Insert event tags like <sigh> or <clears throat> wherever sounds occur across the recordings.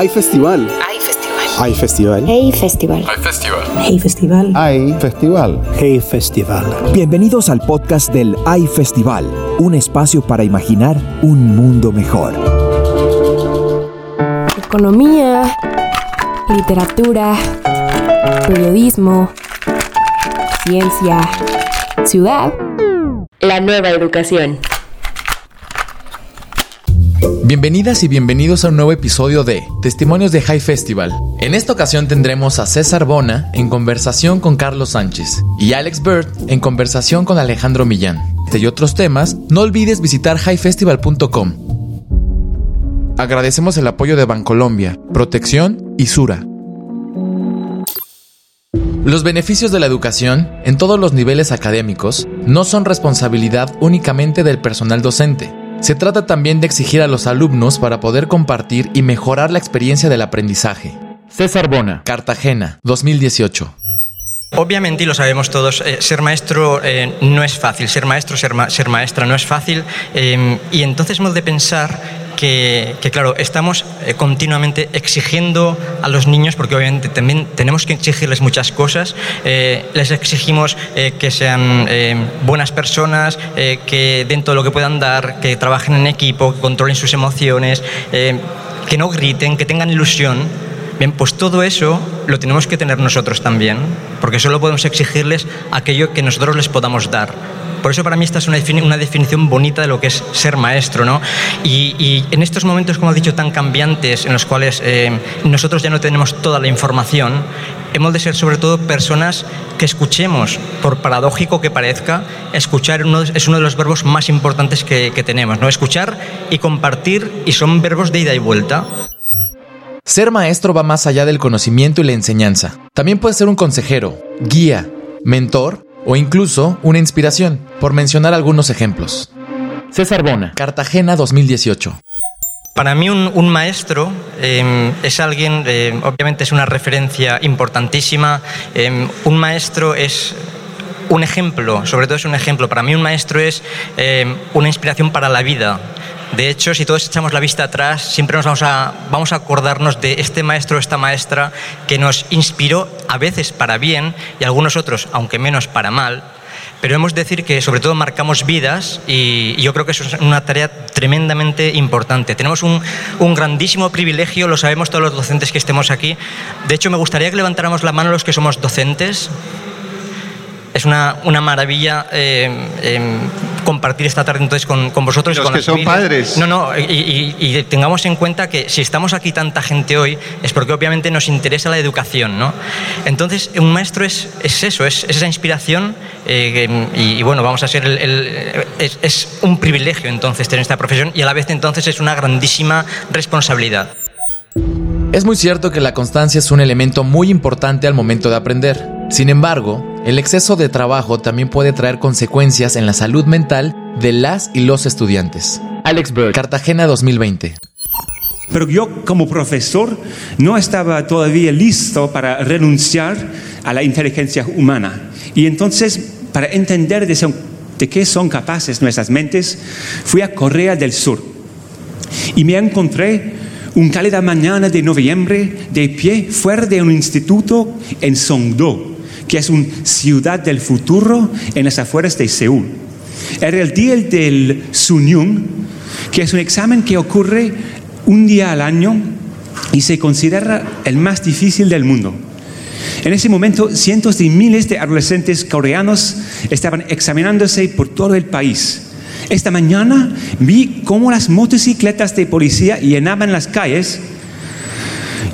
Hay festival. Hay festival. Hay festival. Hey Festival. Hay festival. Hey Festival. Hay festival. Hey Festival. Bienvenidos al podcast del AI Festival, un espacio para imaginar un mundo mejor. Economía, literatura, periodismo, ciencia, ciudad. La nueva educación. Bienvenidas y bienvenidos a un nuevo episodio de Testimonios de High Festival. En esta ocasión tendremos a César Bona en conversación con Carlos Sánchez y Alex Bird en conversación con Alejandro Millán. Y otros temas, no olvides visitar highfestival.com. Agradecemos el apoyo de Bancolombia, Protección y Sura. Los beneficios de la educación, en todos los niveles académicos, no son responsabilidad únicamente del personal docente. Se trata también de exigir a los alumnos para poder compartir y mejorar la experiencia del aprendizaje. César Bona, Cartagena, 2018. Obviamente, y lo sabemos todos, eh, ser maestro eh, no es fácil, ser maestro, ser, ma- ser maestra no es fácil, eh, y entonces hemos de pensar que, claro, estamos eh, continuamente exigiendo a los niños, porque obviamente también tenemos que exigirles muchas cosas, eh, les exigimos eh, que sean buenas personas, que dentro de lo que puedan dar, que trabajen en equipo, que controlen sus emociones, que no griten, que tengan ilusión. Bien, pues todo eso lo tenemos que tener nosotros también, porque solo podemos exigirles aquello que nosotros les podamos dar. Por eso para mí esta es una, defini- una definición bonita de lo que es ser maestro, ¿no? Y, en estos momentos, como he dicho, tan cambiantes, en los cuales eh, nosotros ya no tenemos toda la información, hemos de ser sobre todo personas que escuchemos, por paradójico que parezca, escuchar es uno de los verbos más importantes que, que tenemos, ¿no? Escuchar y compartir, y son verbos de ida y vuelta. Ser maestro va más allá del conocimiento y la enseñanza. También puede ser un consejero, guía, mentor o incluso una inspiración, por mencionar algunos ejemplos. César Bona, Cartagena 2018. Para mí un, un maestro eh, es alguien, eh, obviamente es una referencia importantísima, eh, un maestro es un ejemplo, sobre todo es un ejemplo, para mí un maestro es eh, una inspiración para la vida. De hecho, si todos echamos la vista atrás, siempre nos vamos a, vamos a acordarnos de este maestro o esta maestra que nos inspiró a veces para bien y algunos otros, aunque menos para mal, pero hemos de decir que sobre todo marcamos vidas y yo creo que es una tarea tremendamente importante. Tenemos un, un grandísimo privilegio, lo sabemos todos los docentes que estemos aquí. De hecho, me gustaría que levantáramos la mano los que somos docentes. Es una, una maravilla eh, eh, compartir esta tarde entonces con, con vosotros. y Los con que las son familias. padres. No, no, y, y- y tengamos en cuenta que si estamos aquí tanta gente hoy es porque obviamente nos interesa la educación, ¿no? Entonces, un maestro es, es eso, es, es esa inspiración eh, y, y bueno, vamos a ser el, el- es, es un privilegio entonces tener esta profesión y a la vez entonces es una grandísima responsabilidad. Es muy cierto que la constancia es un elemento muy importante al momento de aprender. Sin embargo, el exceso de trabajo también puede traer consecuencias en la salud mental de las y los estudiantes. Alex Bird, Cartagena 2020. Pero yo como profesor no estaba todavía listo para renunciar a la inteligencia humana. Y entonces, para entender de, son- de qué son capaces nuestras mentes, fui a Corea del Sur. Y me encontré un cálida mañana de noviembre de pie fuera de un instituto en Songdo, que es una ciudad del futuro en las afueras de Seúl. Era el día del Sunyung, que es un examen que ocurre un día al año y se considera el más difícil del mundo. En ese momento, cientos de miles de adolescentes coreanos estaban examinándose por todo el país. Esta mañana vi cómo las motocicletas de policía llenaban las calles,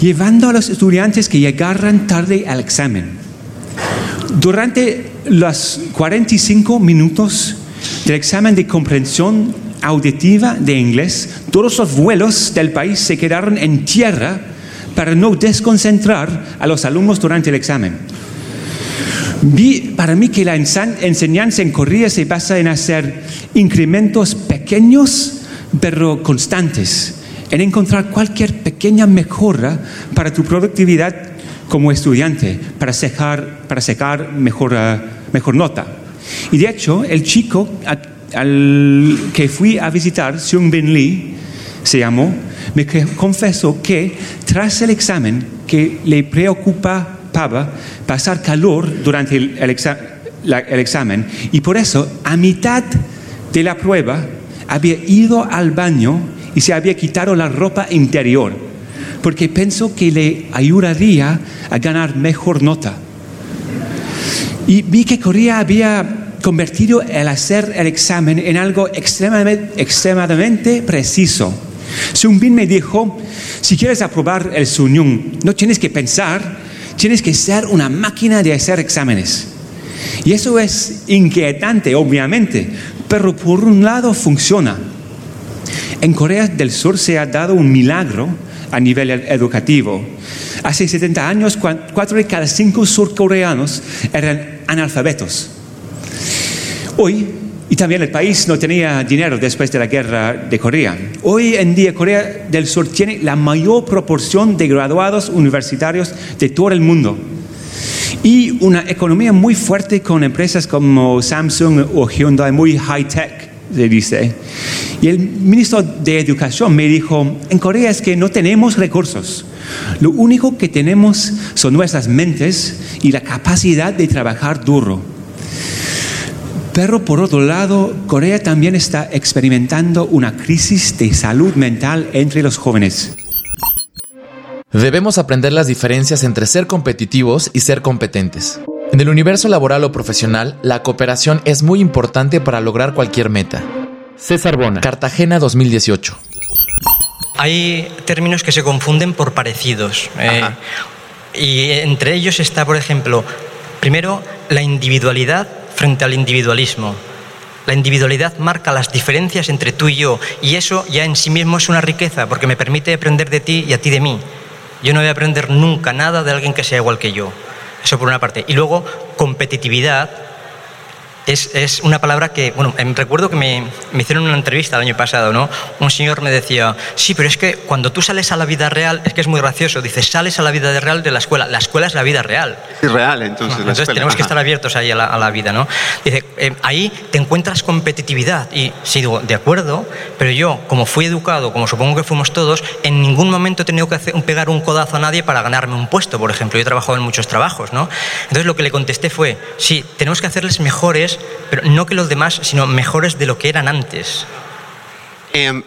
llevando a los estudiantes que llegaran tarde al examen. Durante los 45 minutos del examen de comprensión auditiva de inglés, todos los vuelos del país se quedaron en tierra para no desconcentrar a los alumnos durante el examen. Vi para mí que la enseñanza en Corea se basa en hacer incrementos pequeños pero constantes, en encontrar cualquier pequeña mejora para tu productividad como estudiante, para sacar, para sacar mejor, eh, mejor nota. Y de hecho, el chico a- al que fui a visitar, Seung Bin Lee, se llamó, me confesó que tras el examen que le preocupaba pasar calor durante el, el examen y por eso a mitad de la prueba había ido al baño y se había quitado la ropa interior porque pensó que le ayudaría a ganar mejor nota. Y vi que Corea había convertido el hacer el examen en algo extremadamente, extremadamente preciso. Bin me dijo, si quieres aprobar el Sunyung, no tienes que pensar, tienes que ser una máquina de hacer exámenes. Y eso es inquietante, obviamente, pero por un lado funciona. En Corea del Sur se ha dado un milagro a nivel educativo. Hace 70 años, cuatro de cada cinco surcoreanos eran analfabetos. Hoy, y también el país no tenía dinero después de la guerra de Corea. Hoy en día Corea del Sur tiene la mayor proporción de graduados universitarios de todo el mundo. Y una economía muy fuerte con empresas como Samsung o Hyundai, muy high-tech, se dice. Y el ministro de Educación me dijo, en Corea es que no tenemos recursos. Lo único que tenemos son nuestras mentes y la capacidad de trabajar duro. Pero por otro lado, Corea también está experimentando una crisis de salud mental entre los jóvenes. Debemos aprender las diferencias entre ser competitivos y ser competentes. En el universo laboral o profesional, la cooperación es muy importante para lograr cualquier meta. César Bona, Cartagena 2018. Hay términos que se confunden por parecidos. Eh, y entre ellos está, por ejemplo, primero, la individualidad frente al individualismo. La individualidad marca las diferencias entre tú y yo y eso ya en sí mismo es una riqueza porque me permite aprender de ti y a ti de mí. Yo no voy a aprender nunca nada de alguien que sea igual que yo. Eso por una parte. Y luego, competitividad es, una palabra que, bueno, em, recuerdo que me, me, hicieron una entrevista el año pasado, ¿no? Un señor me decía, sí, pero es que cuando tú sales a la vida real, es que es muy gracioso, dice, sales a la vida real de la escuela, la escuela es la vida real. Es real, entonces. entonces tenemos que estar abiertos ahí a la, vida, ¿no? Dice, em, ahí te encuentras competitividad. Y sí, digo, de acuerdo, pero yo, como fui educado, como supongo que fuimos todos, en ningún momento he tenido que hacer, pegar un codazo a nadie para ganarme un puesto, por ejemplo. Yo he trabajado en muchos trabajos, ¿no? Entonces lo que le contesté fue, sí, tenemos que hacerles mejores pero no que los demás, sino mejores de lo que eran antes. Em,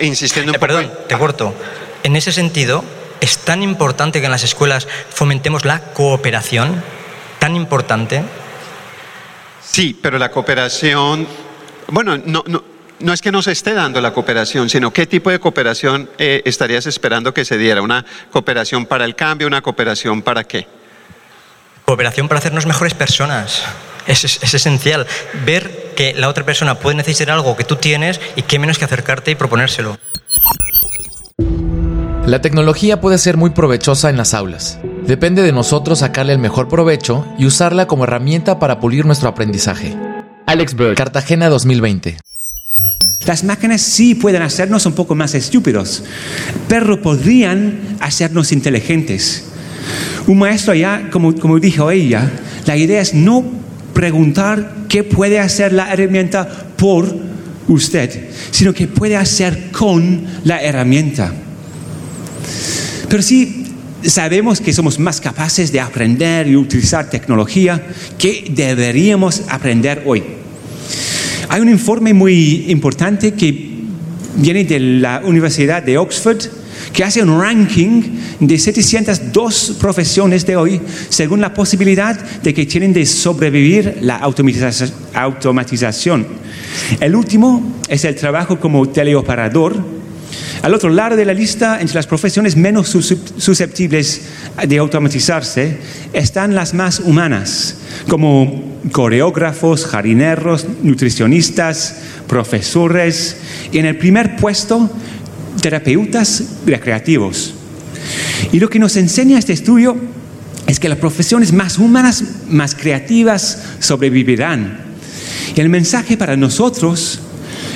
insistiendo un eh, Perdón, te corto. En ese sentido, es tan importante que en las escuelas fomentemos la cooperación, tan importante. Sí, pero la cooperación, bueno, no, no, no es que nos esté dando la cooperación, sino qué tipo de cooperación eh, estarías esperando que se diera. ¿Una cooperación para el cambio? ¿Una cooperación para qué? Cooperación para hacernos mejores personas. Es, esencial ver que la otra persona puede necesitar algo que tú tienes y qué menos que acercarte y proponérselo. La tecnología puede ser muy provechosa en las aulas. Depende de nosotros sacarle el mejor provecho y usarla como herramienta para pulir nuestro aprendizaje. Alex Berg, Cartagena 2020. Las máquinas sí pueden hacernos un poco más estúpidos, pero podrían hacernos inteligentes. Un maestro allá, como, como dijo ella, la idea es no preguntar qué puede hacer la herramienta por usted, sino que puede hacer con la herramienta. Pero si sabemos que somos más capaces de aprender y utilizar tecnología, ¿qué deberíamos aprender hoy? Hay un informe muy importante que viene de la Universidad de Oxford que hace un ranking de 702 profesiones de hoy según la posibilidad de que tienen de sobrevivir la automatización. El último es el trabajo como teleoperador. Al otro lado de la lista, entre las profesiones menos susceptibles de automatizarse, están las más humanas, como coreógrafos, jarineros, nutricionistas, profesores. Y en el primer puesto, terapeutas recreativos. Y lo que nos enseña este estudio es que las profesiones más humanas, más creativas, sobrevivirán. Y el mensaje para nosotros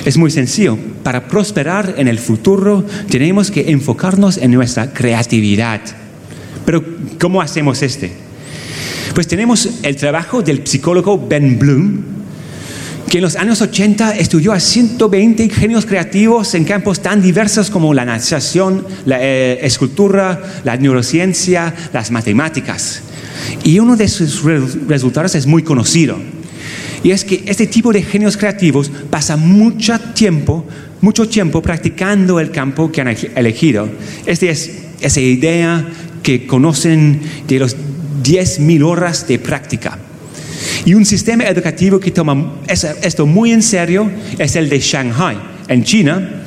es muy sencillo. Para prosperar en el futuro tenemos que enfocarnos en nuestra creatividad. Pero ¿cómo hacemos este? Pues tenemos el trabajo del psicólogo Ben Bloom, que en los años 80 estudió a 120 genios creativos en campos tan diversos como la natación, la eh, escultura, la neurociencia, las matemáticas. Y uno de sus resultados es muy conocido. Y es que este tipo de genios creativos pasa mucho tiempo, mucho tiempo practicando el campo que han elegido. Esta es esa idea que conocen de los 10.000 horas de práctica. Y un sistema educativo que toma esto muy en serio es el de Shanghai, en China.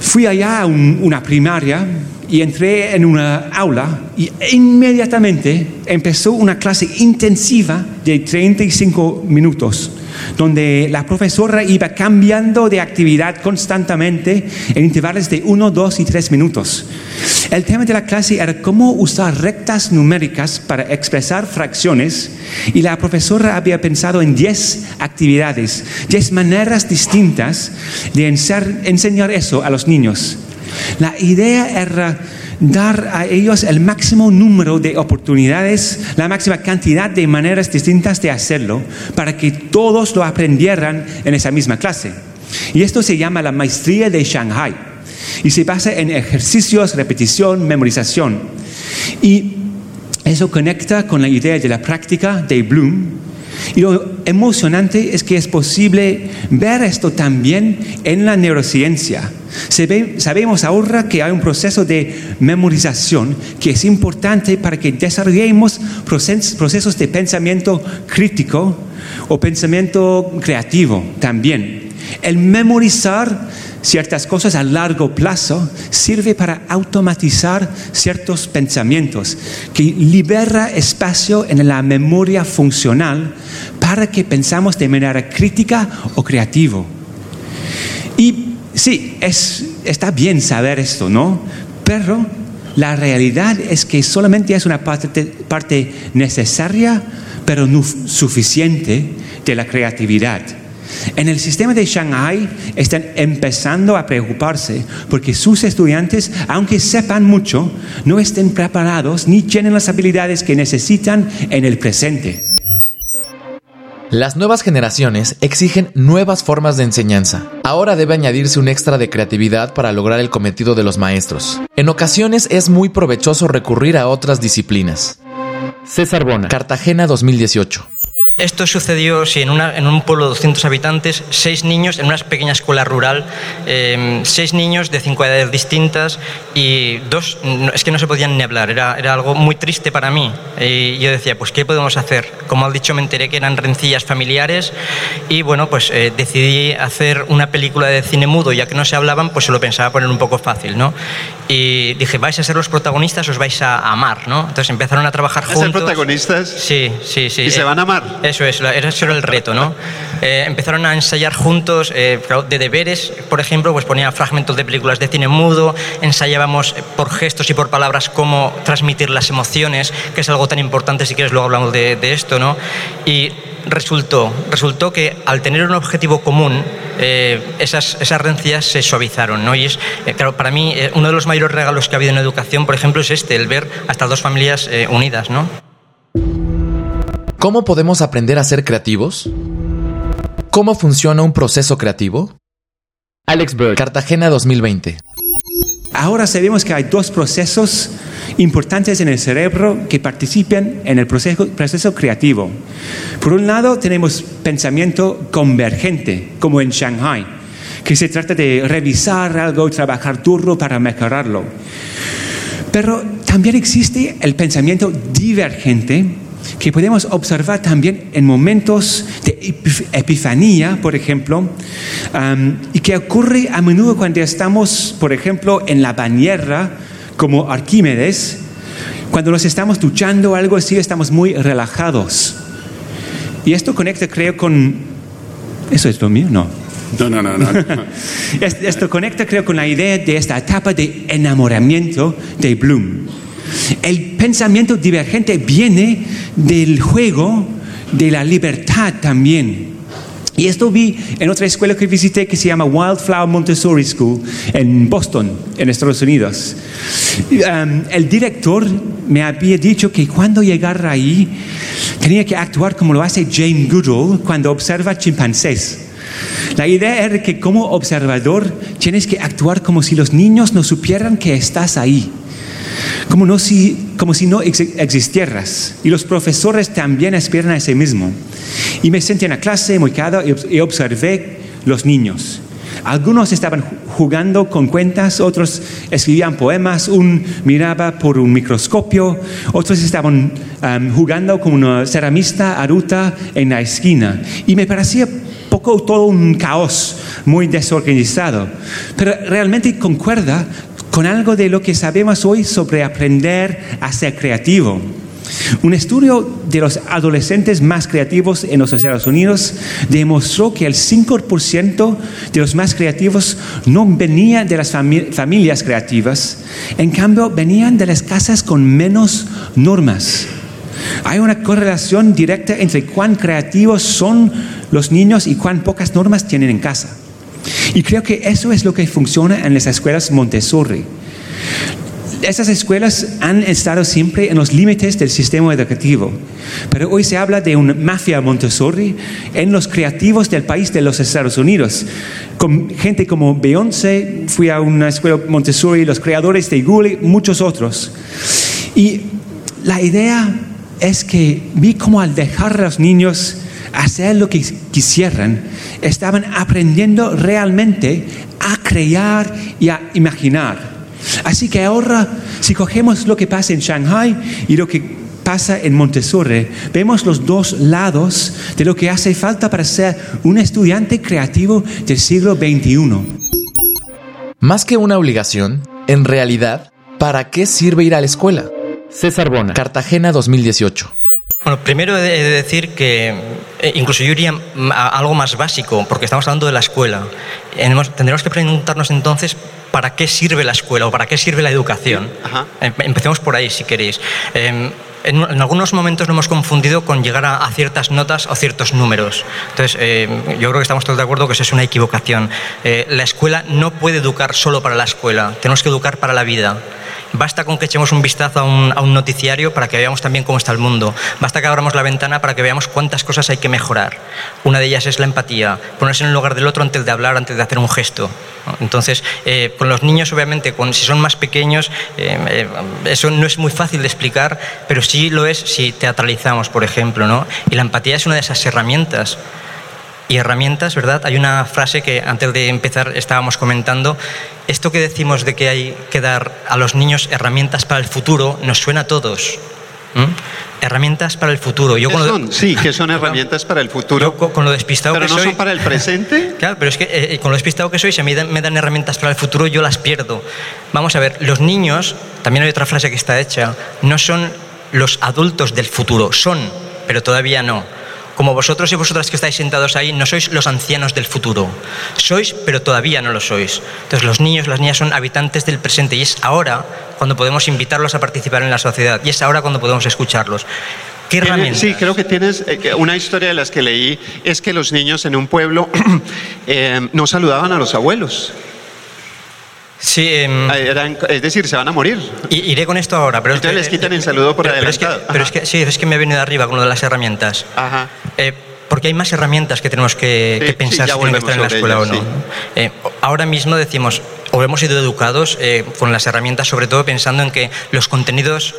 Fui allá a una primaria y entré en una aula y inmediatamente empezó una clase intensiva de 35 minutos donde la profesora iba cambiando de actividad constantemente en intervalos de 1, 2 y 3 minutos. El tema de la clase era cómo usar rectas numéricas para expresar fracciones y la profesora había pensado en 10 actividades, 10 maneras distintas de enseñar eso a los niños. La idea era dar a ellos el máximo número de oportunidades, la máxima cantidad de maneras distintas de hacerlo, para que todos lo aprendieran en esa misma clase. Y esto se llama la maestría de Shanghai. Y se basa en ejercicios, repetición, memorización. Y eso conecta con la idea de la práctica de Bloom, y lo emocionante es que es posible ver esto también en la neurociencia. sabemos ahora que hay un proceso de memorización que es importante para que desarrollemos procesos de pensamiento crítico o pensamiento creativo también. El memorizar ciertas cosas a largo plazo sirve para automatizar ciertos pensamientos, que libera espacio en la memoria funcional para que pensamos de manera crítica o creativo. Y sí, es, está bien saber esto, ¿no? Pero la realidad es que solamente es una parte, parte necesaria, pero no suficiente de la creatividad. En el sistema de Shanghai están empezando a preocuparse porque sus estudiantes, aunque sepan mucho, no estén preparados ni tienen las habilidades que necesitan en el presente. Las nuevas generaciones exigen nuevas formas de enseñanza. Ahora debe añadirse un extra de creatividad para lograr el cometido de los maestros. En ocasiones es muy provechoso recurrir a otras disciplinas. César Bona, Cartagena 2018. Esto sucedió sí, en, una, en, un pueblo de 200 habitantes, seis niños, en una pequeña escuela rural, eh, seis niños de cinco edades distintas y dos, es que no se podían ni hablar, era, era algo muy triste para mí. Y yo decía, pues, ¿qué podemos hacer? Como al dicho, me enteré que eran rencillas familiares y bueno, pues eh, decidí hacer una película de cine mudo, ya que no se hablaban, pues se lo pensaba poner un poco fácil, ¿no? Y dije, vais a ser los protagonistas, os vais a amar, ¿no? Entonces empezaron a trabajar juntos. ¿A ser protagonistas? Sí, sí, sí. ¿Y se van a amar? Eso es, eso era el reto, ¿no? Eh, empezaron a ensayar juntos, eh, de deberes, por ejemplo, pues ponía fragmentos de películas de cine mudo, ensayábamos por gestos y por palabras cómo transmitir las emociones, que es algo tan importante, si quieres luego hablamos de, esto, ¿no? Y resultó, resultó que al tener un objetivo común, eh, esas, esas rencillas se suavizaron. ¿no? Y es, claro, para mí, uno de los mayores regalos que ha habido en educación, por ejemplo, es este, el ver a estas dos familias unidas. ¿no? ¿Cómo podemos aprender a ser creativos? ¿Cómo funciona un proceso creativo? Alex Bird, Cartagena 2020. Ahora sabemos que hay dos procesos importantes en el cerebro que participan en el proceso, proceso, creativo. Por un lado, tenemos pensamiento convergente, como en Shanghai, que se trata de revisar algo y trabajar duro para mejorarlo. Pero también existe el pensamiento divergente, que podemos observar también en momentos de epifanía, por ejemplo, y que ocurre a menudo cuando estamos, por ejemplo, en la bañera, como Arquímedes, cuando nos estamos duchando o algo así, estamos muy relajados. Y esto conecta, creo, con... ¿Eso es lo mío? No. No, no, no, no. <laughs> esto conecta, creo, con la idea de esta etapa de enamoramiento de Bloom. El pensamiento divergente viene del juego de la libertad también. Y esto vi en otra escuela que visité que se llama Wildflower Montessori School en Boston, en Estados Unidos. El director me había dicho que cuando llegara ahí tenía que actuar como lo hace Jane Goodall cuando observa chimpancés. La idea era que como observador tienes que actuar como si los niños no supieran que estás ahí como, no si, como si no existieras. Y los profesores también esperan a ese mismo. Y me senté en la clase muy cada y observé los niños. Algunos estaban jugando con cuentas, otros escribían poemas, un miraba por un microscopio, otros estaban jugando con una ceramista aruta en la esquina. Y me parecía poco todo un caos muy desorganizado, pero realmente concuerda con algo de lo que sabemos hoy sobre aprender a ser creativo. Un estudio de los adolescentes más creativos en los Estados Unidos demostró que el 5% de los más creativos no venían de las familias creativas, en cambio venían de las casas con menos normas. Hay una correlación directa entre cuán creativos son los niños y cuán pocas normas tienen en casa. Y creo que eso es lo que funciona en las escuelas Montessori. Esas escuelas han estado siempre en los límites del sistema educativo, pero hoy se habla de una mafia Montessori en los creativos del país de los Estados Unidos. Con gente como Beyoncé, fui a una escuela Montessori, los creadores de Google, muchos otros. Y la idea es que vi como al dejar a los niños hacer lo que quisieran, estaban aprendiendo realmente a crear y a imaginar. Así que ahora, si cogemos lo que pasa en Shanghai y lo que pasa en Montessori, vemos los dos lados de lo que hace falta para ser un estudiante creativo del siglo XXI. Más que una obligación, en realidad, ¿para qué sirve ir a la escuela? César Bona, Cartagena 2018. Bueno, primero he de decir que eh, incluso yo iría a algo más básico, porque estamos hablando de la escuela. Tendremos que preguntarnos entonces para qué sirve la escuela o para qué sirve la educación. Em, empecemos por ahí, si queréis. Em, en, algunos momentos lo hemos confundido con llegar a, ciertas notas o ciertos números. Entonces, em, yo creo que estamos todos de acuerdo que eso es una equivocación. Eh, la escuela no puede educar solo para la escuela, tenemos que educar para la vida. Basta con que echemos un vistazo a un, noticiario para que veamos también cómo está el mundo. Basta que abramos la ventana para que veamos cuántas cosas hay que mejorar. Una de ellas es la empatía, ponerse en el lugar del otro antes de hablar, antes de hacer un gesto. Entonces, eh, con los niños, obviamente, si son más pequeños, eh, eh, eso no es muy fácil de explicar, pero sí lo es si teatralizamos, por ejemplo. ¿no? Y la empatía es una de esas herramientas y herramientas, ¿verdad? Hay una frase que antes de empezar estábamos comentando. Esto que decimos de que hay que dar a los niños herramientas para el futuro nos suena a todos. Herramientas para el futuro. Yo ¿Qué son? Sí, que son <laughs> herramientas para el futuro. con, lo despistado pero que no soy. son para el presente. <laughs> Claro, pero es que eh, eh, con lo despistado que soy, si a mí me dan herramientas para el futuro, yo las pierdo. Vamos a ver, los niños, también hay otra frase que está hecha, no son los adultos del futuro, son, pero todavía no como vosotros y vosotras que estáis sentados ahí, no sois los ancianos del futuro. Sois, pero todavía no lo sois. Entonces los niños, las niñas son habitantes del presente y es ahora cuando podemos invitarlos a participar en la sociedad y es ahora cuando podemos escucharlos. ¿Qué herramientas? Sí, creo que tienes eh, una historia de las que leí, es que los niños en un pueblo <clears throat> eh, no saludaban a los abuelos. Sí, ah, es decir, se van a morir. iré con esto ahora, pero Entonces les quitan el saludo por adelantado. Pero es que, sí, es que me ha venido arriba con lo de las herramientas. Ajá. Eh, porque hay más herramientas que tenemos que, pensar si tienen que estar en la escuela o no. Eh, ahora mismo decimos, o hemos sido educados eh, con las herramientas, sobre todo pensando en que los contenidos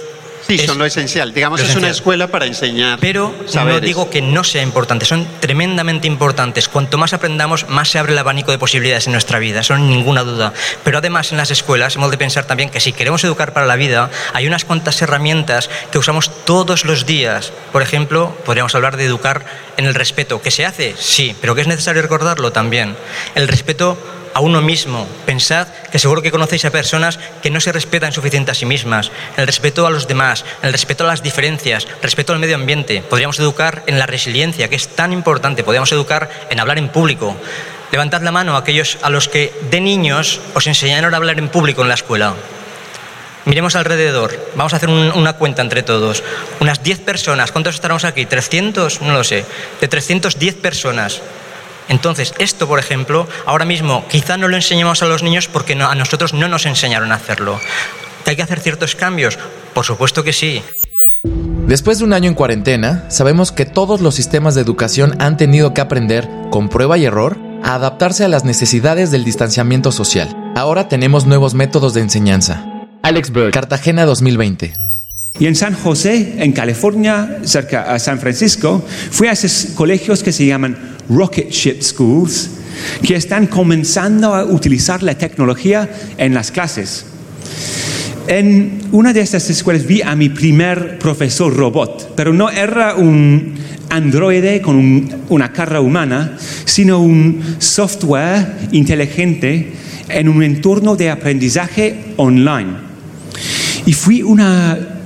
Sí, son lo esencial. Digamos, es una escuela para enseñar. Pero no digo que no sea importante, son tremendamente importantes. Cuanto más aprendamos, más se abre el abanico de posibilidades en nuestra vida, eso ninguna duda. Pero además en las escuelas hemos de pensar también que si queremos educar para la vida, hay unas cuantas herramientas que usamos todos los días. Por ejemplo, podríamos hablar de educar en el respeto. ¿Que se hace? Sí, pero que es necesario recordarlo también. El respeto a uno mismo. Pensad que seguro que conocéis a personas que no se respetan suficiente a sí mismas. El respeto a los demás, el respeto a las diferencias, respeto al medio ambiente. Podríamos educar en la resiliencia, que es tan importante. Podríamos educar en hablar en público. Levantad la mano a aquellos a los que de niños os enseñaron a hablar en público en la escuela. Miremos alrededor, vamos a hacer una cuenta entre todos. Unas 10 personas, ¿cuántos estaremos aquí? ¿300? No lo sé. De 310 personas, Entonces, esto, por ejemplo, ahora mismo quizá no lo enseñemos a los niños porque a nosotros no nos enseñaron a hacerlo. ¿Que hay que hacer ciertos cambios? Por supuesto que sí. Después de un año en cuarentena, sabemos que todos los sistemas de educación han tenido que aprender, con prueba y error, a adaptarse a las necesidades del distanciamiento social. Ahora tenemos nuevos métodos de enseñanza. Alex Bird, Cartagena 2020. Y en San José, en California, cerca a San Francisco, fui a esos colegios que se llaman Rocket Ship Schools, que están comenzando a utilizar la tecnología en las clases. En una de estas escuelas vi a mi primer profesor robot, pero no era un androide con una cara humana, sino un software inteligente en un entorno de aprendizaje online. Y fui a un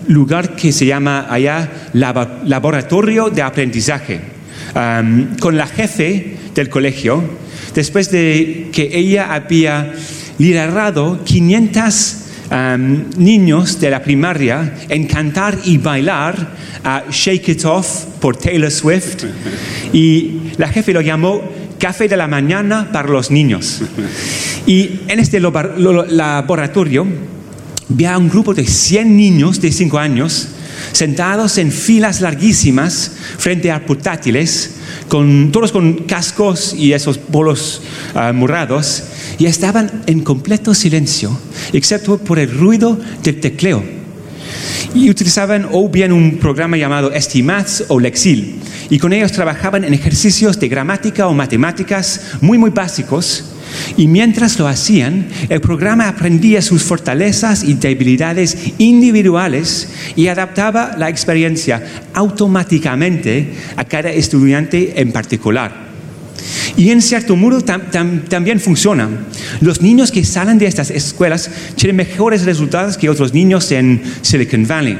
lugar que se llama allá Laboratorio de Aprendizaje, um, con la jefe del colegio, después de que ella había liderado 500 niños de la primaria en cantar y bailar a Shake It Off por Taylor Swift <laughs> y la jefe lo llamó Café de la Mañana para los niños. <laughs> Y en este laboratorio vi a un grupo de 100 niños de 5 años sentados en filas larguísimas frente a portátiles, con, todos con cascos y esos bolos uh, morrados, y estaban en completo silencio, excepto por el ruido del tecleo. Y utilizaban o bien un programa llamado Estimats o Lexil, y con ellos trabajaban en ejercicios de gramática o matemáticas muy, muy básicos, y mientras lo hacían, el programa aprendía sus fortalezas y debilidades individuales y adaptaba la experiencia automáticamente a cada estudiante en particular. Y en cierto modo también funciona. Los niños que salen de estas escuelas tienen mejores resultados que otros niños en Silicon Valley.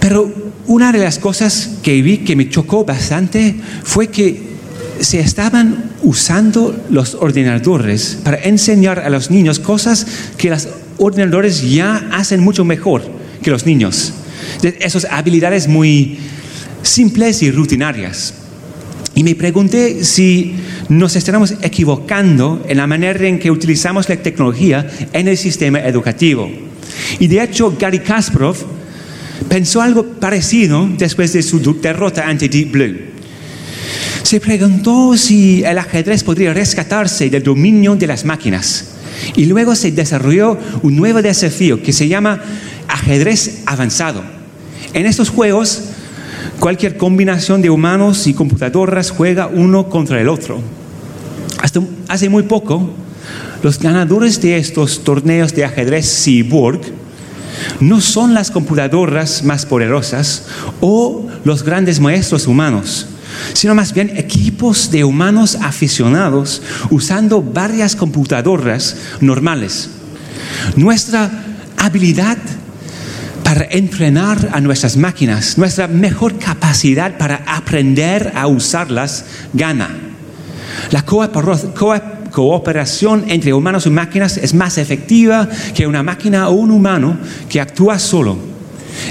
Pero una de las cosas que vi que me chocó bastante fue que se estaban usando los ordenadores para enseñar a los niños cosas que los ordenadores ya hacen mucho mejor que los niños. Esas habilidades muy simples y rutinarias. Y me pregunté si nos estamos equivocando en la manera en que utilizamos la tecnología en el sistema educativo. Y de hecho, Gary Kasparov pensó algo parecido después de su derrota ante Deep Blue se preguntó si el ajedrez podría rescatarse del dominio de las máquinas. Y luego se desarrolló un nuevo desafío que se llama ajedrez avanzado. En estos juegos, cualquier combinación de humanos y computadoras juega uno contra el otro. Hasta hace muy poco, los ganadores de estos torneos de ajedrez cyborg no son las computadoras más poderosas o los grandes maestros humanos sino más bien equipos de humanos aficionados usando varias computadoras normales. Nuestra habilidad para entrenar a nuestras máquinas, nuestra mejor capacidad para aprender a usarlas, gana. La cooperación entre humanos y máquinas es más efectiva que una máquina o un humano que actúa solo.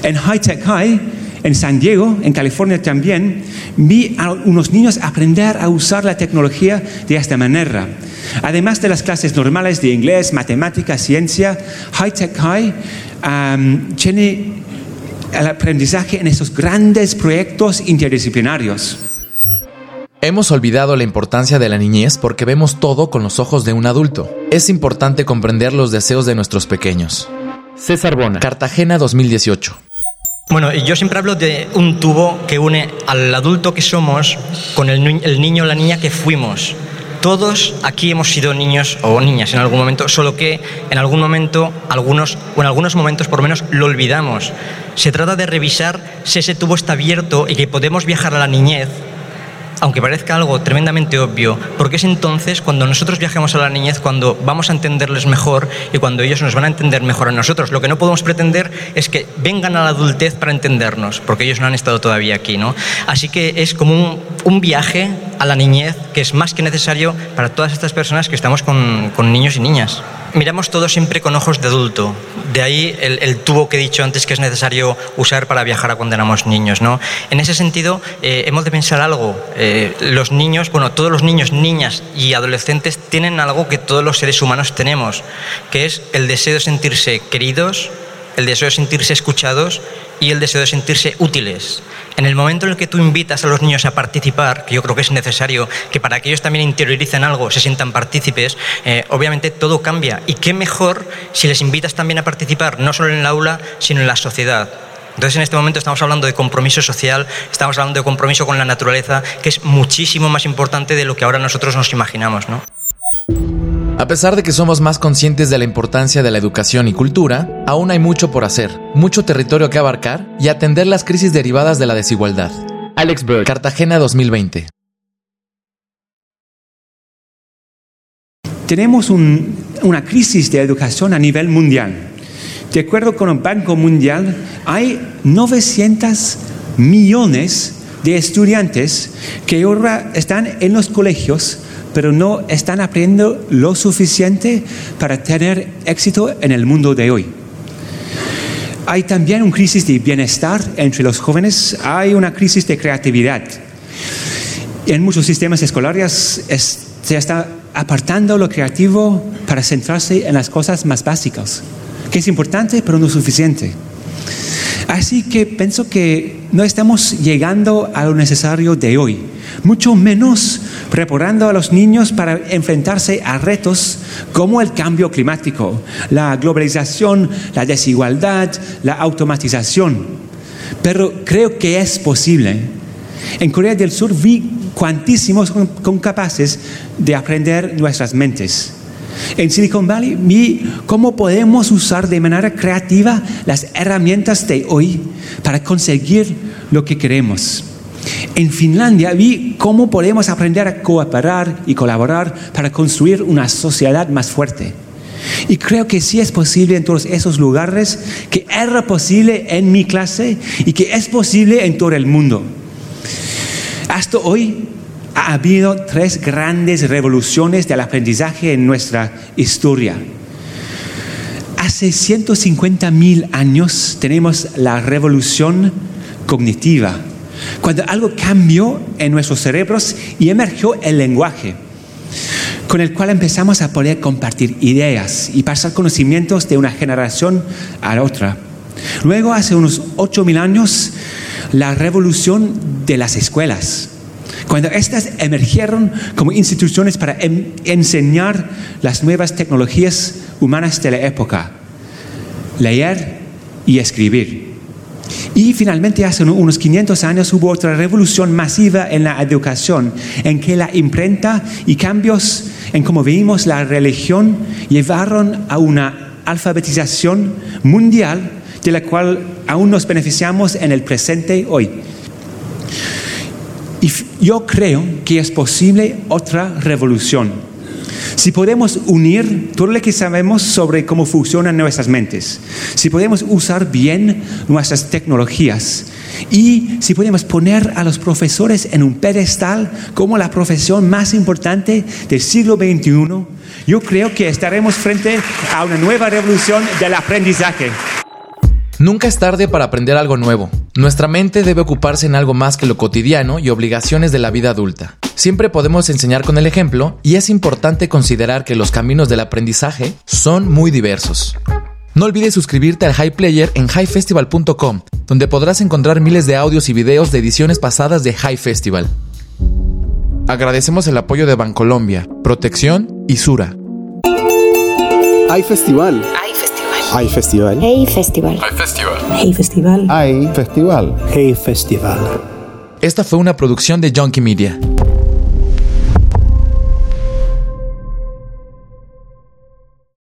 En High Tech High en San Diego, en California también, vi a unos niños aprender a usar la tecnología de esta manera. Además de las clases normales de inglés, matemáticas, ciencia, High Tech High tiene el aprendizaje en esos grandes proyectos interdisciplinarios. Hemos olvidado la importancia de la niñez porque vemos todo con los ojos de un adulto. Es importante comprender los deseos de nuestros pequeños. César Bona, Cartagena 2018. Bueno, yo siempre hablo de un tubo que une al adulto que somos con el, niño o la niña que fuimos. Todos aquí hemos sido niños o niñas en algún momento, solo que en algún momento, algunos, o en algunos momentos por lo menos, lo olvidamos. Se trata de revisar si ese tubo está abierto y que podemos viajar a la niñez aunque parezca algo tremendamente obvio, porque es entonces cuando nosotros viajamos a la niñez, cuando vamos a entenderles mejor y cuando ellos nos van a entender mejor a nosotros. Lo que no podemos pretender es que vengan a la adultez para entendernos, porque ellos no han estado todavía aquí, ¿no? Así que es como un, viaje a la niñez que es más que necesario para todas estas personas que estamos con niños y niñas. Miramos todo siempre con ojos de adulto. De ahí el, tubo que he dicho antes que es necesario usar para viajar a cuando éramos niños. ¿no? En ese sentido, eh, hemos de pensar algo. Eh, los niños, bueno, todos los niños, niñas y adolescentes tienen algo que todos los seres humanos tenemos, que es el deseo de sentirse queridos, el deseo de sentirse escuchados y el deseo de sentirse útiles. En el momento en el que tú invitas a los niños a participar, que yo creo que es necesario que para que ellos también interioricen algo, se sientan partícipes, eh, obviamente todo cambia. Y qué mejor si les invitas también a participar, no solo en el aula, sino en la sociedad. Entonces, en este momento estamos hablando de compromiso social, estamos hablando de compromiso con la naturaleza, que es muchísimo más importante de lo que ahora nosotros nos imaginamos, ¿no? A pesar de que somos más conscientes de la importancia de la educación y cultura, aún hay mucho por hacer, mucho territorio que abarcar y atender las crisis derivadas de la desigualdad. Alex Bird, Cartagena 2020. Tenemos una crisis de educación a nivel mundial. De acuerdo con el Banco Mundial, hay 900 millones de estudiantes que ahora están en los colegios pero no están aprendiendo lo suficiente para tener éxito en el mundo de hoy. Hay también una crisis de bienestar entre los jóvenes, hay una crisis de creatividad. En muchos sistemas escolares se está apartando lo creativo para centrarse en las cosas más básicas, que es importante pero no suficiente. Así que pienso que no estamos llegando a lo necesario de hoy, mucho menos preparando a los niños para enfrentarse a retos como el cambio climático, la globalización, la desigualdad, la automatización. Pero creo que es posible. En Corea del Sur vi cuantísimos son capaces de aprender nuestras mentes. En Silicon Valley vi cómo podemos usar de manera creativa las herramientas de hoy para conseguir lo que queremos. En Finlandia vi cómo podemos aprender a cooperar y colaborar para construir una sociedad más fuerte. Y creo que sí es posible en todos esos lugares, que era posible en mi clase y que es posible en todo el mundo. Hasta hoy ha habido tres grandes revoluciones del aprendizaje en nuestra historia. Hace 150 mil años tenemos la revolución cognitiva cuando algo cambió en nuestros cerebros y emergió el lenguaje, con el cual empezamos a poder compartir ideas y pasar conocimientos de una generación a la otra. Luego, hace unos 8.000 años, la revolución de las escuelas, cuando éstas emergieron como instituciones para enseñar las nuevas tecnologías humanas de la época, leer y escribir. Y finalmente hace unos 500 años hubo otra revolución masiva en la educación, en que la imprenta y cambios en cómo vimos la religión llevaron a una alfabetización mundial de la cual aún nos beneficiamos en el presente hoy. Y yo creo que es posible otra revolución si podemos unir todo lo que sabemos sobre cómo funcionan nuestras mentes, si podemos usar bien nuestras tecnologías y si podemos poner a los profesores en un pedestal como la profesión más importante del siglo XXI, yo creo que estaremos frente a una nueva revolución del aprendizaje. Nunca es tarde para aprender algo nuevo. Nuestra mente debe ocuparse en algo más que lo cotidiano y obligaciones de la vida adulta. Siempre podemos enseñar con el ejemplo y es importante considerar que los caminos del aprendizaje son muy diversos. No olvides suscribirte al High Player en highfestival.com, donde podrás encontrar miles de audios y videos de ediciones pasadas de High Festival. Agradecemos el apoyo de Bancolombia, Protección y Sura. Hay festival. Hay festival. Hey Festival. Hay festival. Hey Festival. Hay festival. Hey Festival. Esta fue una producción de Junkie Media.